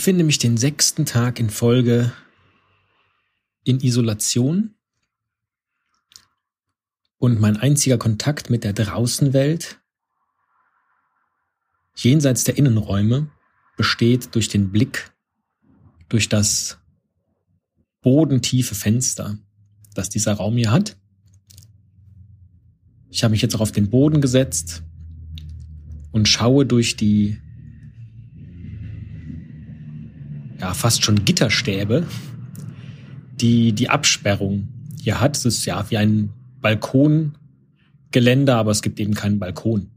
befinde mich den sechsten Tag in Folge in Isolation. Und mein einziger Kontakt mit der Draußenwelt, jenseits der Innenräume, besteht durch den Blick durch das bodentiefe Fenster, das dieser Raum hier hat. Ich habe mich jetzt auch auf den Boden gesetzt und schaue durch die ja fast schon Gitterstäbe, die die Absperrung hier hat. Es ist ja wie ein Balkongeländer, aber es gibt eben keinen Balkon.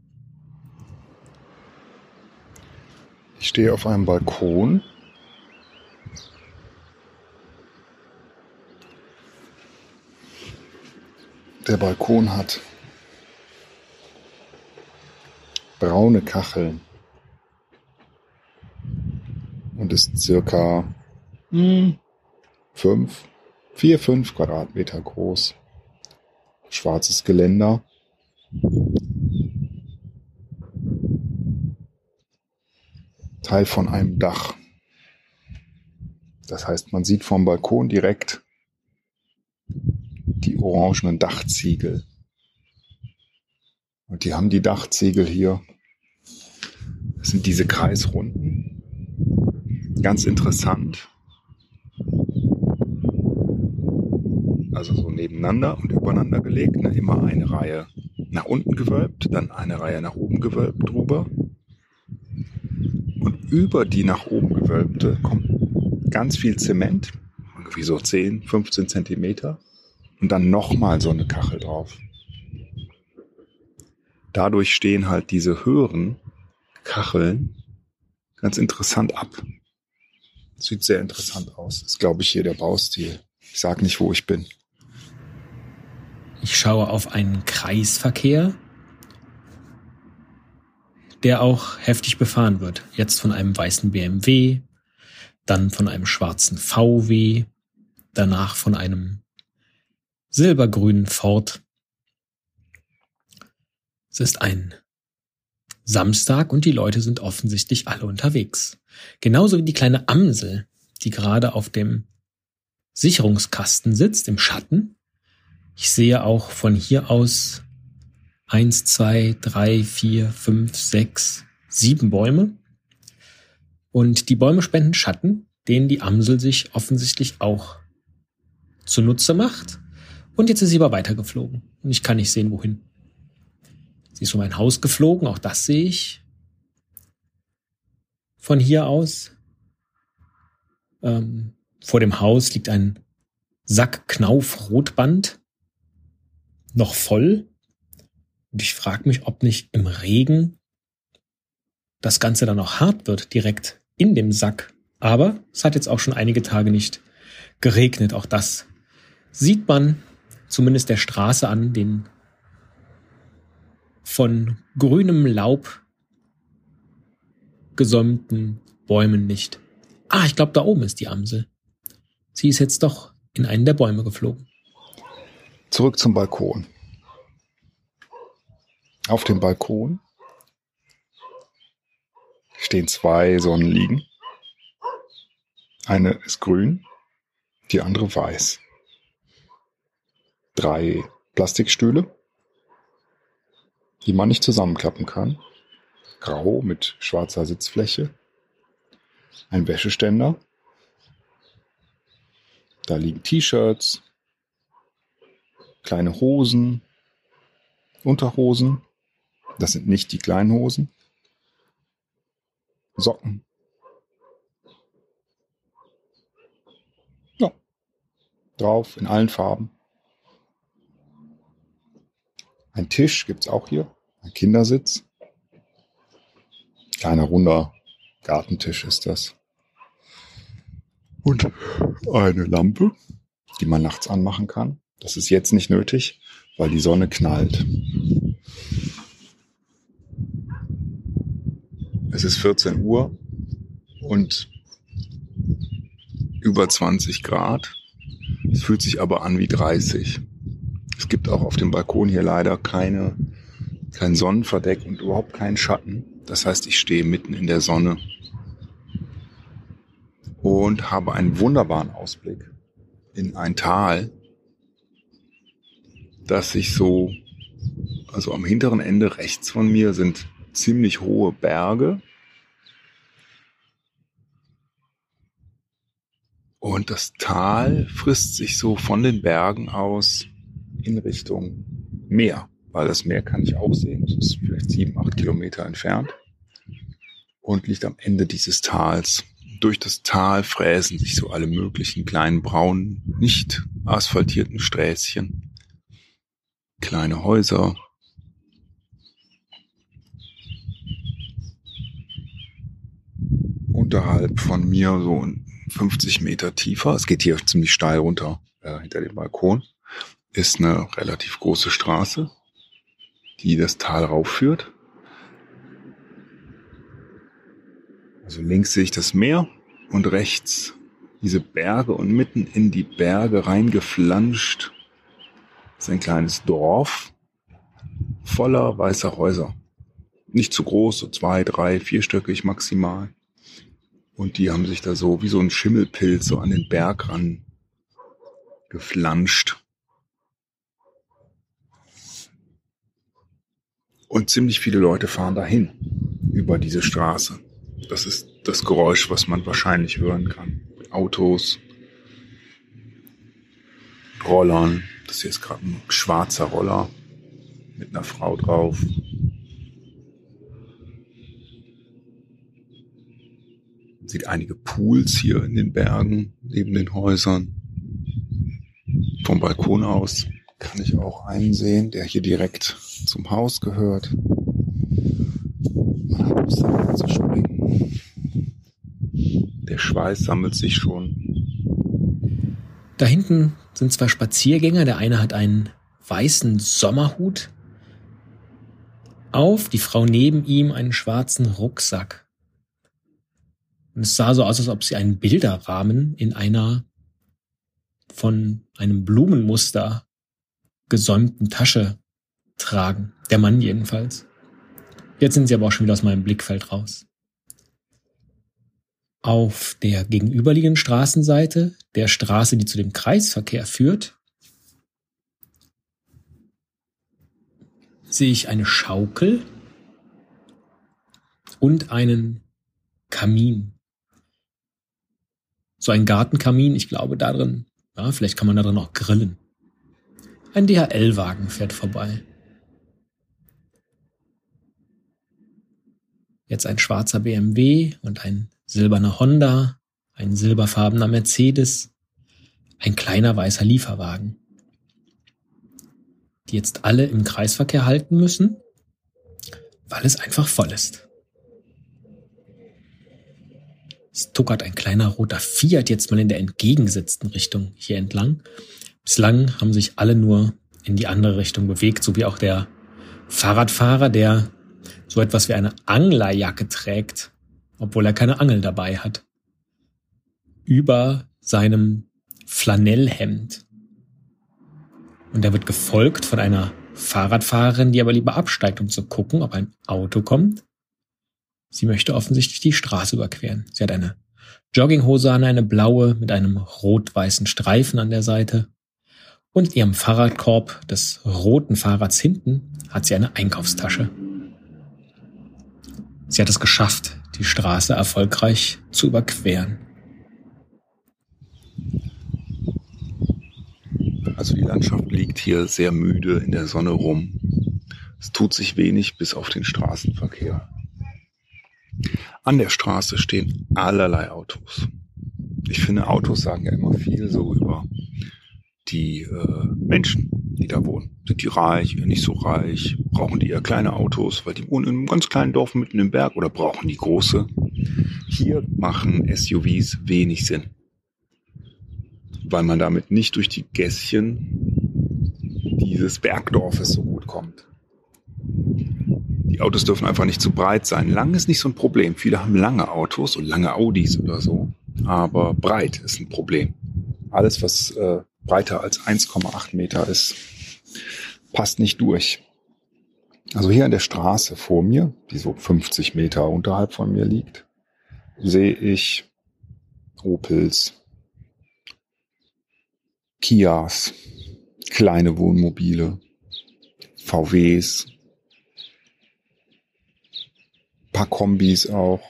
Ich stehe auf einem Balkon. Der Balkon hat braune Kacheln und ist circa hm, fünf, vier, fünf Quadratmeter groß. Schwarzes Geländer. Teil von einem Dach. Das heißt, man sieht vom Balkon direkt die orangenen Dachziegel. Und die haben die Dachziegel hier. Das sind diese Kreisrunden. Ganz interessant. Also so nebeneinander und übereinander gelegt. Ne? Immer eine Reihe nach unten gewölbt, dann eine Reihe nach oben gewölbt drüber. Und über die nach oben gewölbte kommt ganz viel Zement, irgendwie so 10, 15 Zentimeter. Und dann nochmal so eine Kachel drauf. Dadurch stehen halt diese höheren Kacheln ganz interessant ab. Sieht sehr interessant aus. ist, glaube ich, hier der Baustil. Ich sag nicht, wo ich bin. Ich schaue auf einen Kreisverkehr, der auch heftig befahren wird. Jetzt von einem weißen BMW, dann von einem schwarzen VW, danach von einem silbergrünen Ford. Es ist ein Samstag und die Leute sind offensichtlich alle unterwegs. Genauso wie die kleine Amsel, die gerade auf dem Sicherungskasten sitzt im Schatten. Ich sehe auch von hier aus eins, zwei, drei, vier, fünf, sechs, sieben Bäume. Und die Bäume spenden Schatten, den die Amsel sich offensichtlich auch zunutze macht. Und jetzt ist sie aber weitergeflogen. Und ich kann nicht sehen, wohin. Sie ist um ein Haus geflogen, auch das sehe ich. Von hier aus. Ähm, vor dem Haus liegt ein Sack Knauf Rotband. Noch voll. Und ich frage mich, ob nicht im Regen das Ganze dann auch hart wird, direkt in dem Sack. Aber es hat jetzt auch schon einige Tage nicht geregnet. Auch das sieht man zumindest der Straße an, den von grünem Laub gesäumten Bäumen nicht. Ah, ich glaube, da oben ist die Amsel. Sie ist jetzt doch in einen der Bäume geflogen. Zurück zum Balkon. Auf dem Balkon stehen zwei Sonnenliegen. Eine ist grün, die andere weiß drei Plastikstühle, die man nicht zusammenklappen kann. Grau mit schwarzer Sitzfläche. Ein Wäscheständer. Da liegen T-Shirts, kleine Hosen, Unterhosen. Das sind nicht die kleinen Hosen. Socken. Ja. Drauf in allen Farben. Ein Tisch gibt's auch hier, ein Kindersitz. Kleiner runder Gartentisch ist das. Und eine Lampe, die man nachts anmachen kann. Das ist jetzt nicht nötig, weil die Sonne knallt. Es ist 14 Uhr und über 20 Grad. Es fühlt sich aber an wie 30. Es gibt auch auf dem Balkon hier leider keine, kein Sonnenverdeck und überhaupt keinen Schatten. Das heißt, ich stehe mitten in der Sonne. und habe einen wunderbaren Ausblick in ein Tal, das sich so, also am hinteren Ende rechts von mir sind ziemlich hohe Berge. Und das Tal frisst sich so von den Bergen aus in Richtung Meer, weil das Meer kann ich auch sehen. Das ist vielleicht sieben, acht Kilometer entfernt und liegt am Ende dieses Tals. Durch das Tal fräsen sich so alle möglichen kleinen braunen, nicht asphaltierten Sträßchen, kleine Häuser, unterhalb von mir so 50 Meter tiefer, es geht hier ziemlich steil runter äh, hinter dem Balkon, ist eine relativ große Straße, die das Tal raufführt. Also links sehe ich das Meer und rechts diese Berge und mitten in die Berge reingeflanscht ist ein kleines Dorf voller weißer Häuser. Nicht zu groß, so zwei, drei, vierstöckig maximal. Und die haben sich da so wie so ein Schimmelpilz so an den Berg ran geflanscht. Und ziemlich viele Leute fahren dahin über diese Straße. Das ist das Geräusch, was man wahrscheinlich hören kann. Autos, Rollern. Das hier ist gerade ein schwarzer Roller mit einer Frau drauf. Man sieht einige Pools hier in den Bergen neben den Häusern. Vom Balkon aus kann ich auch einen sehen, der hier direkt zum Haus gehört. Man hat Lust, zu springen. Der Schweiß sammelt sich schon. Da hinten sind zwei Spaziergänger. Der eine hat einen weißen Sommerhut auf, die Frau neben ihm einen schwarzen Rucksack. Und es sah so aus, als ob sie einen Bilderrahmen in einer von einem Blumenmuster gesäumten Tasche tragen. Der Mann jedenfalls. Jetzt sind sie aber auch schon wieder aus meinem Blickfeld raus. Auf der gegenüberliegenden Straßenseite, der Straße, die zu dem Kreisverkehr führt, sehe ich eine Schaukel und einen Kamin. So ein Gartenkamin, ich glaube da drin, ja, vielleicht kann man da drin auch grillen. Ein DHL-Wagen fährt vorbei. Jetzt ein schwarzer BMW und ein silberner Honda, ein silberfarbener Mercedes, ein kleiner weißer Lieferwagen, die jetzt alle im Kreisverkehr halten müssen, weil es einfach voll ist. Es tuckert ein kleiner roter Fiat jetzt mal in der entgegengesetzten Richtung hier entlang. Bislang haben sich alle nur in die andere Richtung bewegt, so wie auch der Fahrradfahrer, der so etwas wie eine Anglerjacke trägt obwohl er keine Angel dabei hat. Über seinem Flanellhemd. Und er wird gefolgt von einer Fahrradfahrerin, die aber lieber absteigt, um zu gucken, ob ein Auto kommt. Sie möchte offensichtlich die Straße überqueren. Sie hat eine Jogginghose an, eine blaue mit einem rot-weißen Streifen an der Seite. Und ihrem Fahrradkorb des roten Fahrrads hinten hat sie eine Einkaufstasche. Sie hat es geschafft, die Straße erfolgreich zu überqueren. Also die Landschaft liegt hier sehr müde in der Sonne rum. Es tut sich wenig bis auf den Straßenverkehr. An der Straße stehen allerlei Autos. Ich finde, Autos sagen ja immer viel so über die äh, Menschen, die da wohnen. Sind die reich, nicht so reich? Brauchen die eher kleine Autos, weil die wohnen in einem ganz kleinen Dorf mitten im Berg oder brauchen die große? Hier machen SUVs wenig Sinn, weil man damit nicht durch die Gässchen dieses Bergdorfes so gut kommt. Die Autos dürfen einfach nicht zu breit sein. Lang ist nicht so ein Problem. Viele haben lange Autos und lange Audis oder so, aber breit ist ein Problem. Alles, was äh, breiter als 1,8 Meter ist, passt nicht durch. Also hier an der Straße vor mir, die so 50 Meter unterhalb von mir liegt, sehe ich Opels, Kias, kleine Wohnmobile, VWs, paar Kombis auch.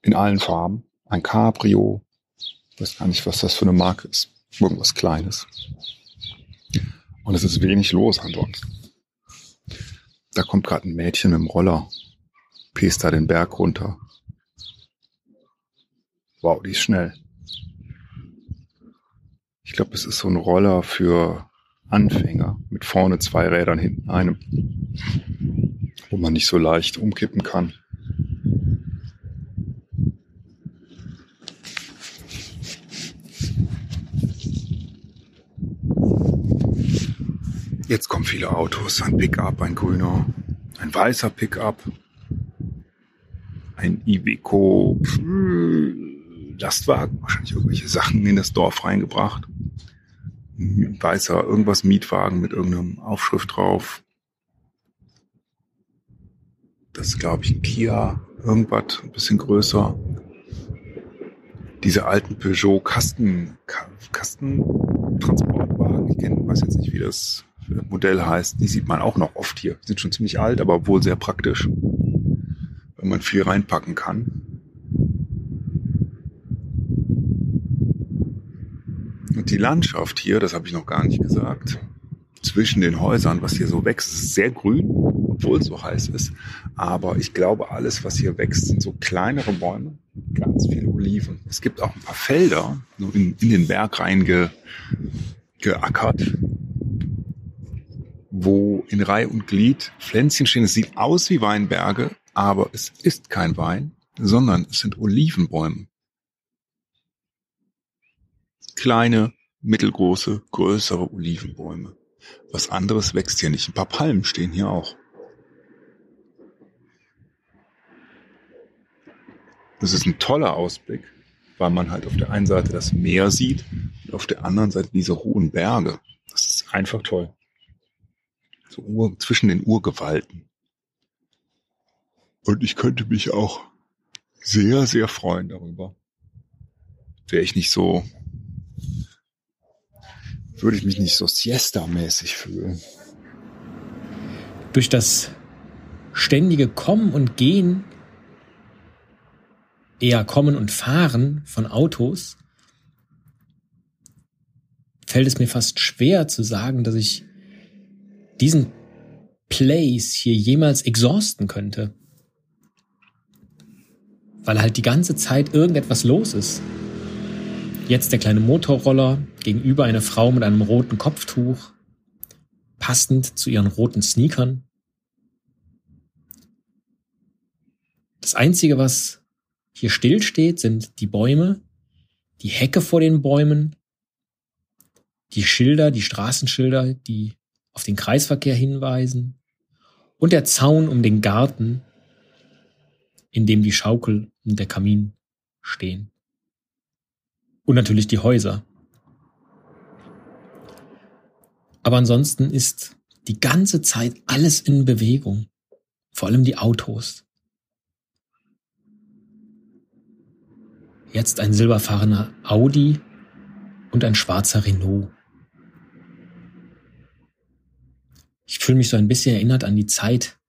In allen Farben. Ein Cabrio. Ich weiß gar nicht, was das für eine Marke ist. Irgendwas Kleines. Und es ist wenig los ansonsten. Da kommt gerade ein Mädchen dem Roller. Pest da den Berg runter. Wow, die ist schnell. Ich glaube, es ist so ein Roller für Anfänger mit vorne zwei Rädern hinten einem, wo man nicht so leicht umkippen kann. Jetzt kommen viele Autos. Ein Pickup, ein grüner, ein weißer Pickup, ein Iveco Lastwagen, wahrscheinlich irgendwelche Sachen in das Dorf reingebracht. Ein weißer irgendwas Mietwagen mit irgendeinem Aufschrift drauf. Das ist, glaube ich, ein Kia, irgendwas, ein bisschen größer. Diese alten Peugeot Kasten, Kastentransportwagen, ich kenne, weiß jetzt nicht, wie das Modell heißt, die sieht man auch noch oft hier. Sind schon ziemlich alt, aber wohl sehr praktisch, wenn man viel reinpacken kann. Und die Landschaft hier, das habe ich noch gar nicht gesagt, zwischen den Häusern, was hier so wächst, ist sehr grün, obwohl es so heiß ist. Aber ich glaube, alles, was hier wächst, sind so kleinere Bäume, ganz viele Oliven. Es gibt auch ein paar Felder, so in, in den Berg reingeackert, wo in Reihe und Glied Pflänzchen stehen. Es sieht aus wie Weinberge, aber es ist kein Wein, sondern es sind Olivenbäume. Kleine, mittelgroße, größere Olivenbäume. Was anderes wächst hier nicht. Ein paar Palmen stehen hier auch. Das ist ein toller Ausblick, weil man halt auf der einen Seite das Meer sieht und auf der anderen Seite diese hohen Berge. Das ist einfach toll so Ur, zwischen den Urgewalten. Und ich könnte mich auch sehr, sehr freuen darüber. Wäre ich nicht so, würde ich mich nicht so Siesta-mäßig fühlen. Durch das ständige Kommen und Gehen, eher Kommen und Fahren von Autos, fällt es mir fast schwer zu sagen, dass ich diesen Place hier jemals exhausten könnte. Weil halt die ganze Zeit irgendetwas los ist. Jetzt der kleine Motorroller, gegenüber eine Frau mit einem roten Kopftuch, passend zu ihren roten Sneakern. Das Einzige, was hier stillsteht, sind die Bäume, die Hecke vor den Bäumen, die Schilder, die Straßenschilder, die auf den Kreisverkehr hinweisen und der Zaun um den Garten, in dem die Schaukel und der Kamin stehen. Und natürlich die Häuser. Aber ansonsten ist die ganze Zeit alles in Bewegung. Vor allem die Autos. Jetzt ein silberfahrener Audi und ein schwarzer Renault. Ich fühle mich so ein bisschen erinnert an die Zeit,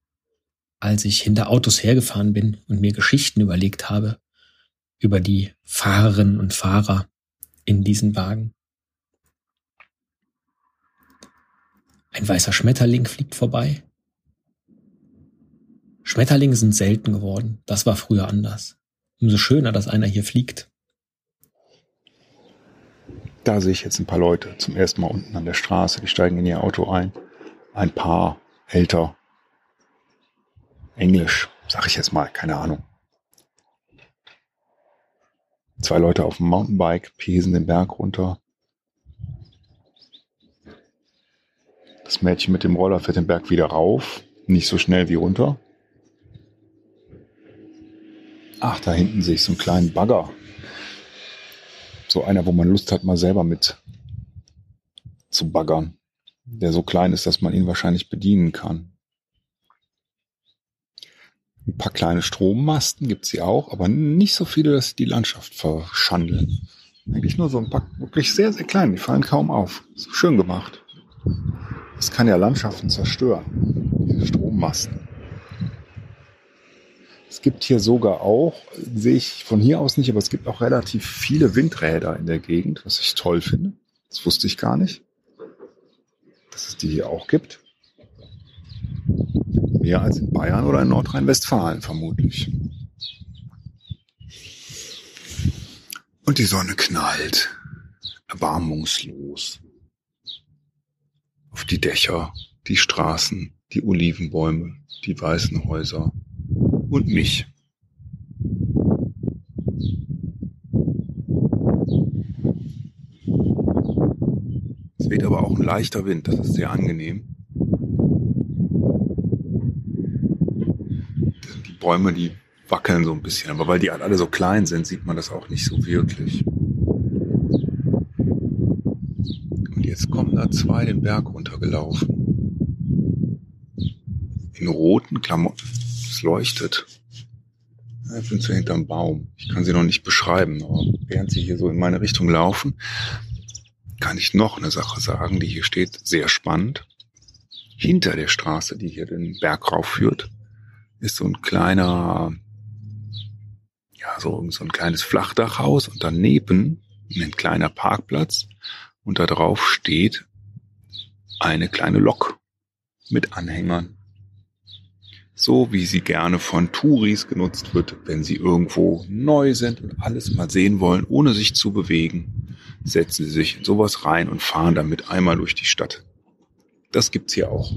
als ich hinter Autos hergefahren bin und mir Geschichten überlegt habe über die Fahrerinnen und Fahrer in diesen Wagen. Ein weißer Schmetterling fliegt vorbei. Schmetterlinge sind selten geworden. Das war früher anders. Umso schöner, dass einer hier fliegt. Da sehe ich jetzt ein paar Leute zum ersten Mal unten an der Straße. Die steigen in ihr Auto ein ein Paar älter. Englisch, sag ich jetzt mal, keine Ahnung. Zwei Leute auf dem Mountainbike pesen den Berg runter. Das Mädchen mit dem Roller fährt den Berg wieder rauf, nicht so schnell wie runter. Ach, da hinten sehe ich so einen kleinen Bagger. So einer, wo man Lust hat, mal selber mit zu baggern der so klein ist, dass man ihn wahrscheinlich bedienen kann. Ein paar kleine Strommasten gibt's hier auch, aber nicht so viele, dass sie die Landschaft verschandeln. Eigentlich nur so ein paar, wirklich sehr, sehr klein. Die fallen kaum auf. Schön gemacht. Das kann ja Landschaften zerstören. Diese Strommasten. Es gibt hier sogar auch, sehe ich von hier aus nicht, aber es gibt auch relativ viele Windräder in der Gegend, was ich toll finde. Das wusste ich gar nicht, dass es die hier auch gibt. Mehr als in Bayern oder in Nordrhein-Westfalen vermutlich. Und die Sonne knallt erbarmungslos auf die Dächer, die Straßen, die Olivenbäume, die weißen Häuser und mich. Es weht aber auch ein leichter Wind, das ist sehr angenehm. Die Bäume, die wackeln so ein bisschen, aber weil die alle so klein sind, sieht man das auch nicht so wirklich. Und jetzt kommen da zwei den Berg runtergelaufen. In roten Klamotten. Es leuchtet. Ich bin zu hinterm Baum. Ich kann sie noch nicht beschreiben, aber während sie hier so in meine Richtung laufen, kann ich noch eine Sache sagen, die hier steht, sehr spannend. Hinter der Straße, die hier den Berg raufführt, ist so ein kleiner ja, so, so ein kleines Flachdachhaus und daneben ein kleiner Parkplatz und da drauf steht eine kleine Lok mit Anhängern. So wie sie gerne von Touris genutzt wird, wenn sie irgendwo neu sind und alles mal sehen wollen, ohne sich zu bewegen, setzen sie sich in sowas rein und fahren damit einmal durch die Stadt. Das gibt's hier auch.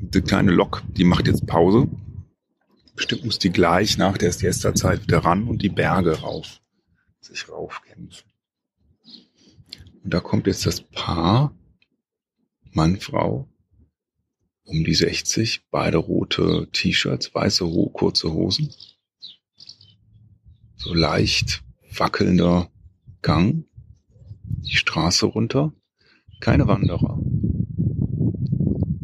Die kleine Lok, die macht jetzt Pause Bestimmt muss die gleich nach der Siesta-Zeit wieder ran und die Berge rauf, sich raufkämpfen. Und da kommt jetzt das Paar, Mann, Frau, um die 60, beide rote T-Shirts, weiße kurze Hosen. So leicht wackelnder Gang, die Straße runter, keine Wanderer.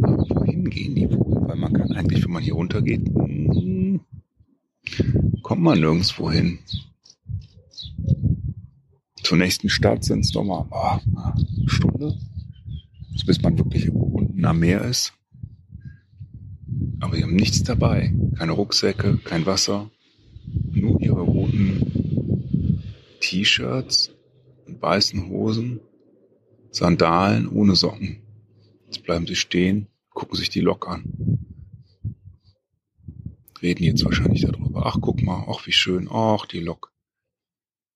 Aber wohin gehen die wohl? Weil man kann eigentlich, wenn man hier runter geht, kommt man nirgendwo hin. Zur nächsten Stadt sind es nochmal oh, eine Stunde, bis man wirklich unten am Meer ist. Aber sie haben nichts dabei. Keine Rucksäcke, kein Wasser, nur ihre roten T-Shirts und weißen Hosen, Sandalen ohne Socken. Jetzt bleiben sie stehen, gucken sich die Lok an reden jetzt wahrscheinlich darüber. Ach, guck mal, ach, wie schön, ach, die Lok.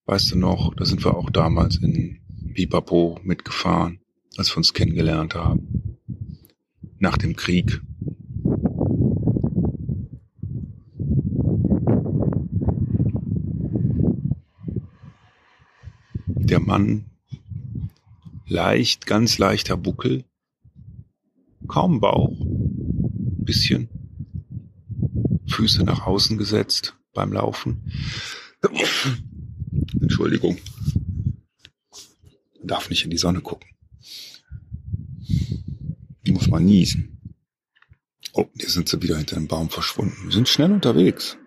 Weißt du noch, da sind wir auch damals in Pipapo mitgefahren, als wir uns kennengelernt haben. Nach dem Krieg. Der Mann, leicht, ganz leichter Buckel, kaum Bauch, bisschen Füße nach außen gesetzt beim Laufen. Entschuldigung. Darf nicht in die Sonne gucken. Muss man niesen. Oh, hier sind sie wieder hinter dem Baum verschwunden. Wir sind schnell unterwegs.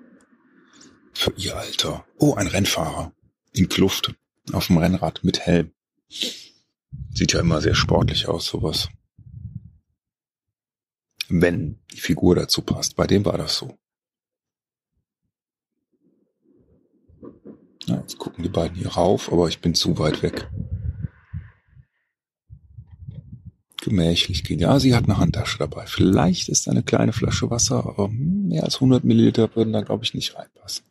Für ihr Alter. Oh, ein Rennfahrer. In Kluft. Auf dem Rennrad mit Helm. Sieht ja immer sehr sportlich aus, sowas. Wenn die Figur dazu passt. Bei dem war das so. Ja, jetzt gucken die beiden hier rauf, aber ich bin zu weit weg. Gemächlich gehen. Ja, sie hat eine Handtasche dabei. Vielleicht ist eine kleine Flasche Wasser, aber mehr als 100 Milliliter würden da, glaube ich, nicht reinpassen.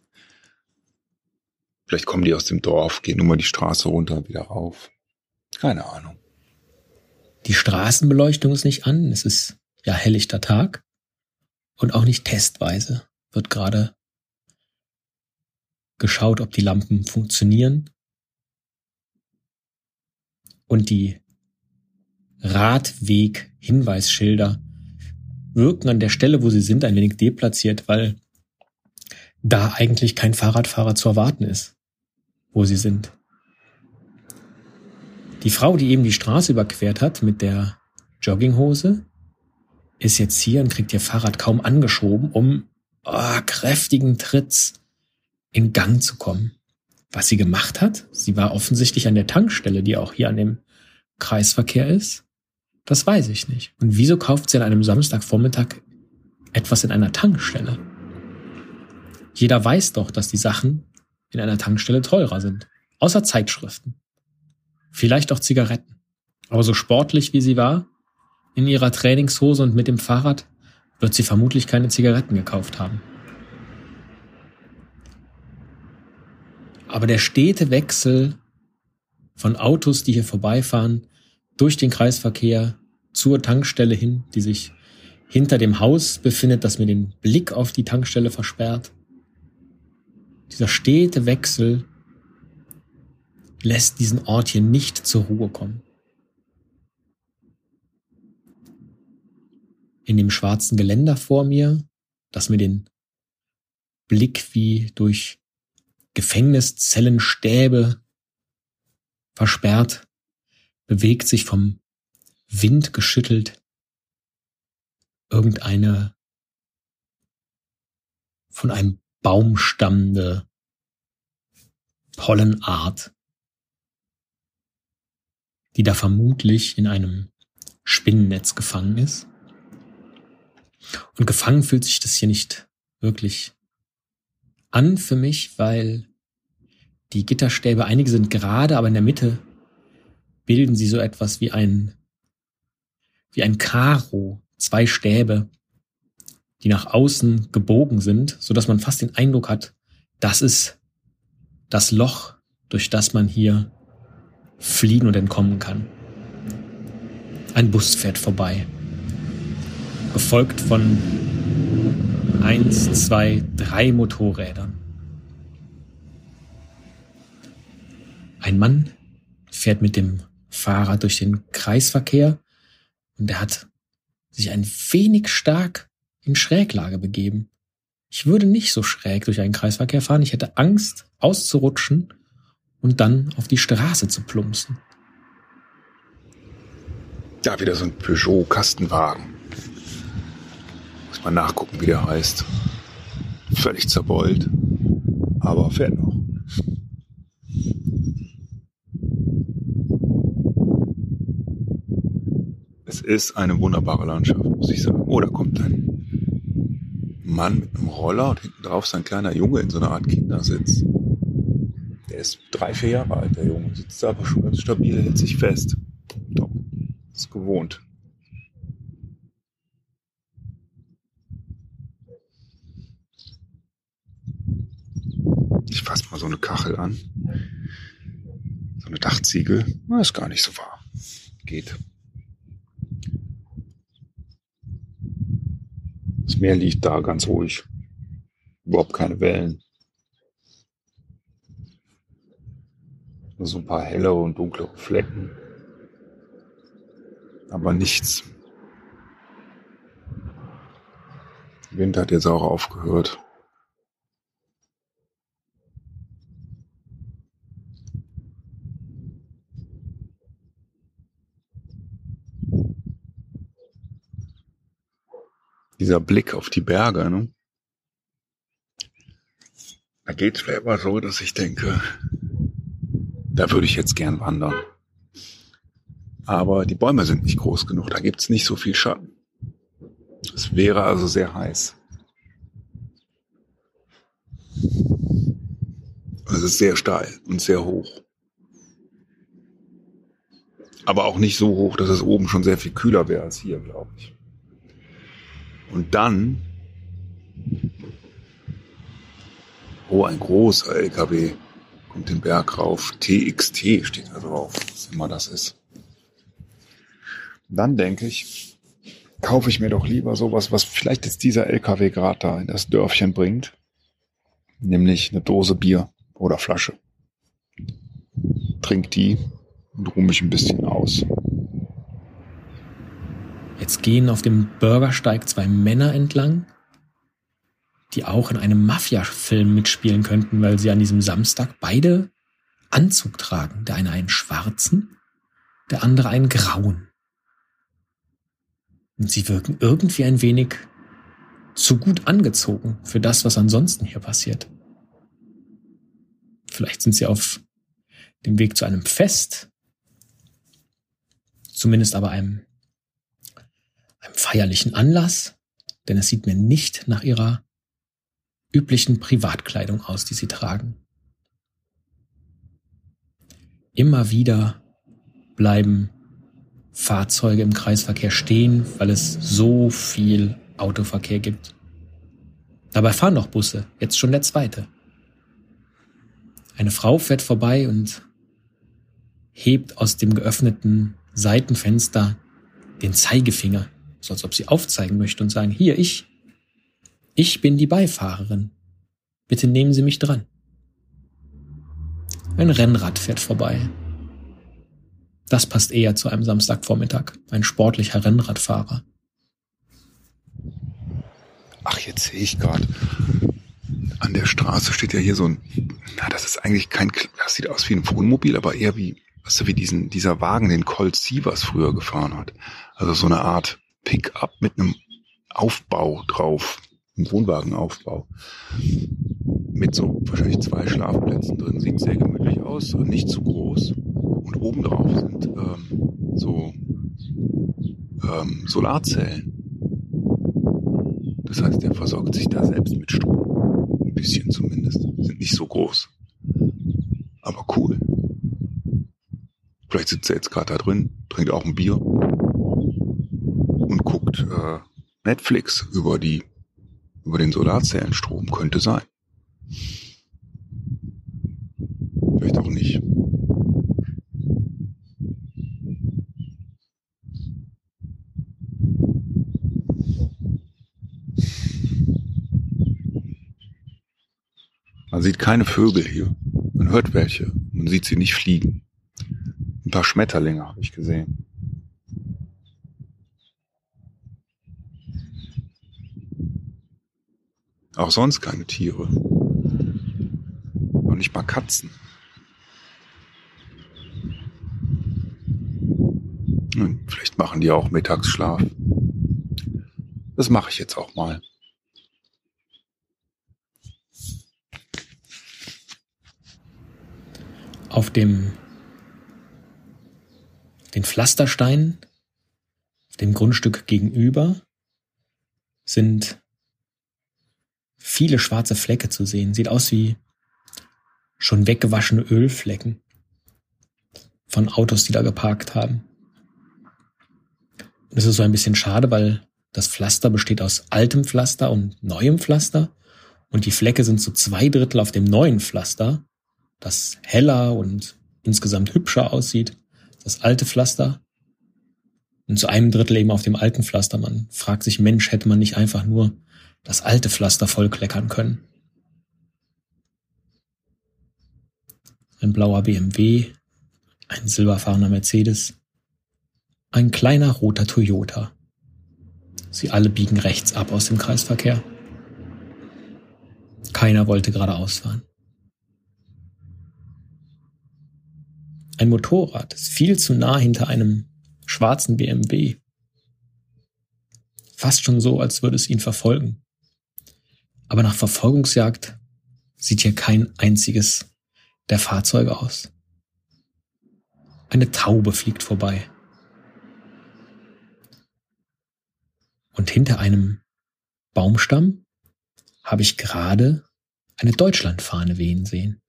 Vielleicht kommen die aus dem Dorf, gehen nur mal die Straße runter wieder rauf. Keine Ahnung. Die Straßenbeleuchtung ist nicht an. Es ist ja helllichter Tag. Und auch nicht testweise wird gerade geschaut, ob die Lampen funktionieren. Und die Radweg-Hinweisschilder wirken an der Stelle, wo sie sind, ein wenig deplatziert, weil da eigentlich kein Fahrradfahrer zu erwarten ist, wo sie sind. Die Frau, die eben die Straße überquert hat mit der Jogginghose, ist jetzt hier und kriegt ihr Fahrrad kaum angeschoben, um oh, kräftigen Tritts in Gang zu kommen. Was sie gemacht hat, sie war offensichtlich an der Tankstelle, die auch hier an dem Kreisverkehr ist. Das weiß ich nicht. Und wieso kauft sie an einem Samstagvormittag etwas in einer Tankstelle? Jeder weiß doch, dass die Sachen in einer Tankstelle teurer sind. Außer Zeitschriften. Vielleicht auch Zigaretten. Aber so sportlich wie sie war, in ihrer Trainingshose und mit dem Fahrrad, wird sie vermutlich keine Zigaretten gekauft haben. Aber der stete Wechsel von Autos, die hier vorbeifahren, durch den Kreisverkehr zur Tankstelle hin, die sich hinter dem Haus befindet, das mir den Blick auf die Tankstelle versperrt. Dieser stete Wechsel lässt diesen Ort hier nicht zur Ruhe kommen. In dem schwarzen Geländer vor mir, das mir den Blick wie durch Gefängniszellenstäbe versperrt, bewegt sich vom Wind geschüttelt irgendeine von einem Baum stammende Pollenart, die da vermutlich in einem Spinnennetz gefangen ist. Und gefangen fühlt sich das hier nicht wirklich an für mich, weil die Gitterstäbe, einige sind gerade, aber in der Mitte bilden sie so etwas wie ein, wie ein Karo, zwei Stäbe, die nach außen gebogen sind, so dass man fast den Eindruck hat, das ist das Loch, durch das man hier fliehen und entkommen kann. Ein Bus fährt vorbei, gefolgt von eins, zwei, drei Motorrädern. Ein Mann fährt mit dem Fahrrad durch den Kreisverkehr und er hat sich ein wenig stark in Schräglage begeben. Ich würde nicht so schräg durch einen Kreisverkehr fahren. Ich hätte Angst, auszurutschen und dann auf die Straße zu plumpsen. Da wieder so ein Peugeot-Kastenwagen. Muss mal nachgucken, wie der heißt. Völlig zerbeult. Aber fährt noch. Es ist eine wunderbare Landschaft, muss ich sagen. Oh, kommt ein Mann mit einem Roller und hinten drauf sein kleiner Junge in so einer Art Kindersitz. Der ist drei, vier Jahre alt, der Junge. Sitzt aber schon ganz stabil, hält sich fest. Top. Ist gewohnt. Ich fasse mal so eine Kachel an. So eine Dachziegel. Na, ist gar nicht so wahr. Geht. Das Meer liegt da ganz ruhig. Überhaupt keine Wellen. Nur so ein paar hellere und dunklere Flecken. Aber nichts. Der Wind hat jetzt auch aufgehört. Dieser Blick auf die Berge, ne? Da geht's mir immer so, dass ich denke, da würde ich jetzt gern wandern. Aber die Bäume sind nicht groß genug, da gibt's nicht so viel Schatten. Es wäre also sehr heiß. Es ist sehr steil und sehr hoch. Aber auch nicht so hoch, dass es oben schon sehr viel kühler wäre als hier, glaube ich. Und dann, oh, ein großer LKW kommt den Berg rauf. TXT steht da drauf, was immer das ist. Dann denke ich, kaufe ich mir doch lieber sowas, was vielleicht jetzt dieser LKW gerade da in das Dörfchen bringt. Nämlich eine Dose Bier oder Flasche. Trink die und ruhe mich ein bisschen aus. Jetzt gehen auf dem Bürgersteig zwei Männer entlang, die auch in einem Mafia-Film mitspielen könnten, weil sie an diesem Samstag beide Anzug tragen. Der eine einen schwarzen, der andere einen grauen. Und sie wirken irgendwie ein wenig zu gut angezogen für das, was ansonsten hier passiert. Vielleicht sind sie auf dem Weg zu einem Fest, zumindest aber einem, einem feierlichen Anlass, denn es sieht mir nicht nach ihrer üblichen Privatkleidung aus, die sie tragen. Immer wieder bleiben Fahrzeuge im Kreisverkehr stehen, weil es so viel Autoverkehr gibt. Dabei fahren noch Busse, jetzt schon der zweite. Eine Frau fährt vorbei und hebt aus dem geöffneten Seitenfenster den Zeigefinger, so als ob sie aufzeigen möchte und sagen, hier, ich, ich bin die Beifahrerin. Bitte nehmen Sie mich dran. Ein Rennrad fährt vorbei. Das passt eher zu einem Samstagvormittag. Ein sportlicher Rennradfahrer. Ach, jetzt sehe ich gerade. An der Straße steht ja hier so ein, na, das ist eigentlich kein, das sieht aus wie ein Wohnmobil, aber eher wie, weißt du, wie diesen, dieser Wagen, den Colt Sievers früher gefahren hat. Also so eine Art Pickup mit einem Aufbau drauf, einem Wohnwagenaufbau. Mit so wahrscheinlich zwei Schlafplätzen drin. Sieht sehr gemütlich aus nicht zu groß. Und obendrauf sind ähm, so ähm, Solarzellen. Das heißt, der versorgt sich da selbst mit Strom. Ein bisschen zumindest. Sind nicht so groß. Aber cool. Vielleicht sitzt er jetzt gerade da drin, trinkt auch ein Bier und guckt äh, Netflix über die über den Solarzellenstrom. Könnte sein. Vielleicht auch nicht. Man sieht keine Vögel hier. Man hört welche. Man sieht sie nicht fliegen. Ein paar Schmetterlinge habe ich gesehen. Auch sonst keine Tiere. Und nicht mal Katzen. Hm, vielleicht machen die auch Mittagsschlaf. Das mache ich jetzt auch mal. auf dem den Pflastersteinen, dem Grundstück gegenüber, sind viele schwarze Flecke zu sehen. Sieht aus wie schon weggewaschene Ölflecken von Autos, die da geparkt haben. Und das ist so ein bisschen schade, weil das Pflaster besteht aus altem Pflaster und neuem Pflaster. Und die Flecke sind so zwei Drittel auf dem neuen Pflaster das heller und insgesamt hübscher aussieht, das alte Pflaster. Und zu einem Drittel eben auf dem alten Pflaster. Man fragt sich, Mensch, hätte man nicht einfach nur das alte Pflaster vollkleckern können. Ein blauer BMW, ein silberfahrener Mercedes, ein kleiner roter Toyota. Sie alle biegen rechts ab aus dem Kreisverkehr. Keiner wollte geradeaus fahren. Ein Motorrad ist viel zu nah hinter einem schwarzen BMW. Fast schon so, als würde es ihn verfolgen. Aber nach Verfolgungsjagd sieht hier kein einziges der Fahrzeuge aus. Eine Taube fliegt vorbei. Und hinter einem Baumstamm habe ich gerade eine Deutschlandfahne wehen sehen.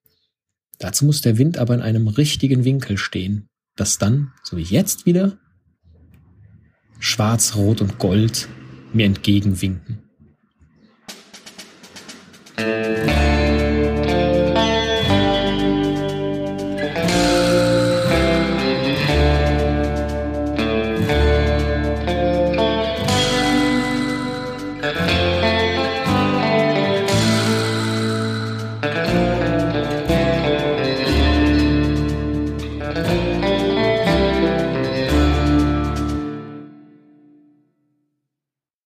Dazu muss der Wind aber in einem richtigen Winkel stehen, dass dann, so wie jetzt wieder, Schwarz, Rot und Gold mir entgegenwinken. Thank you.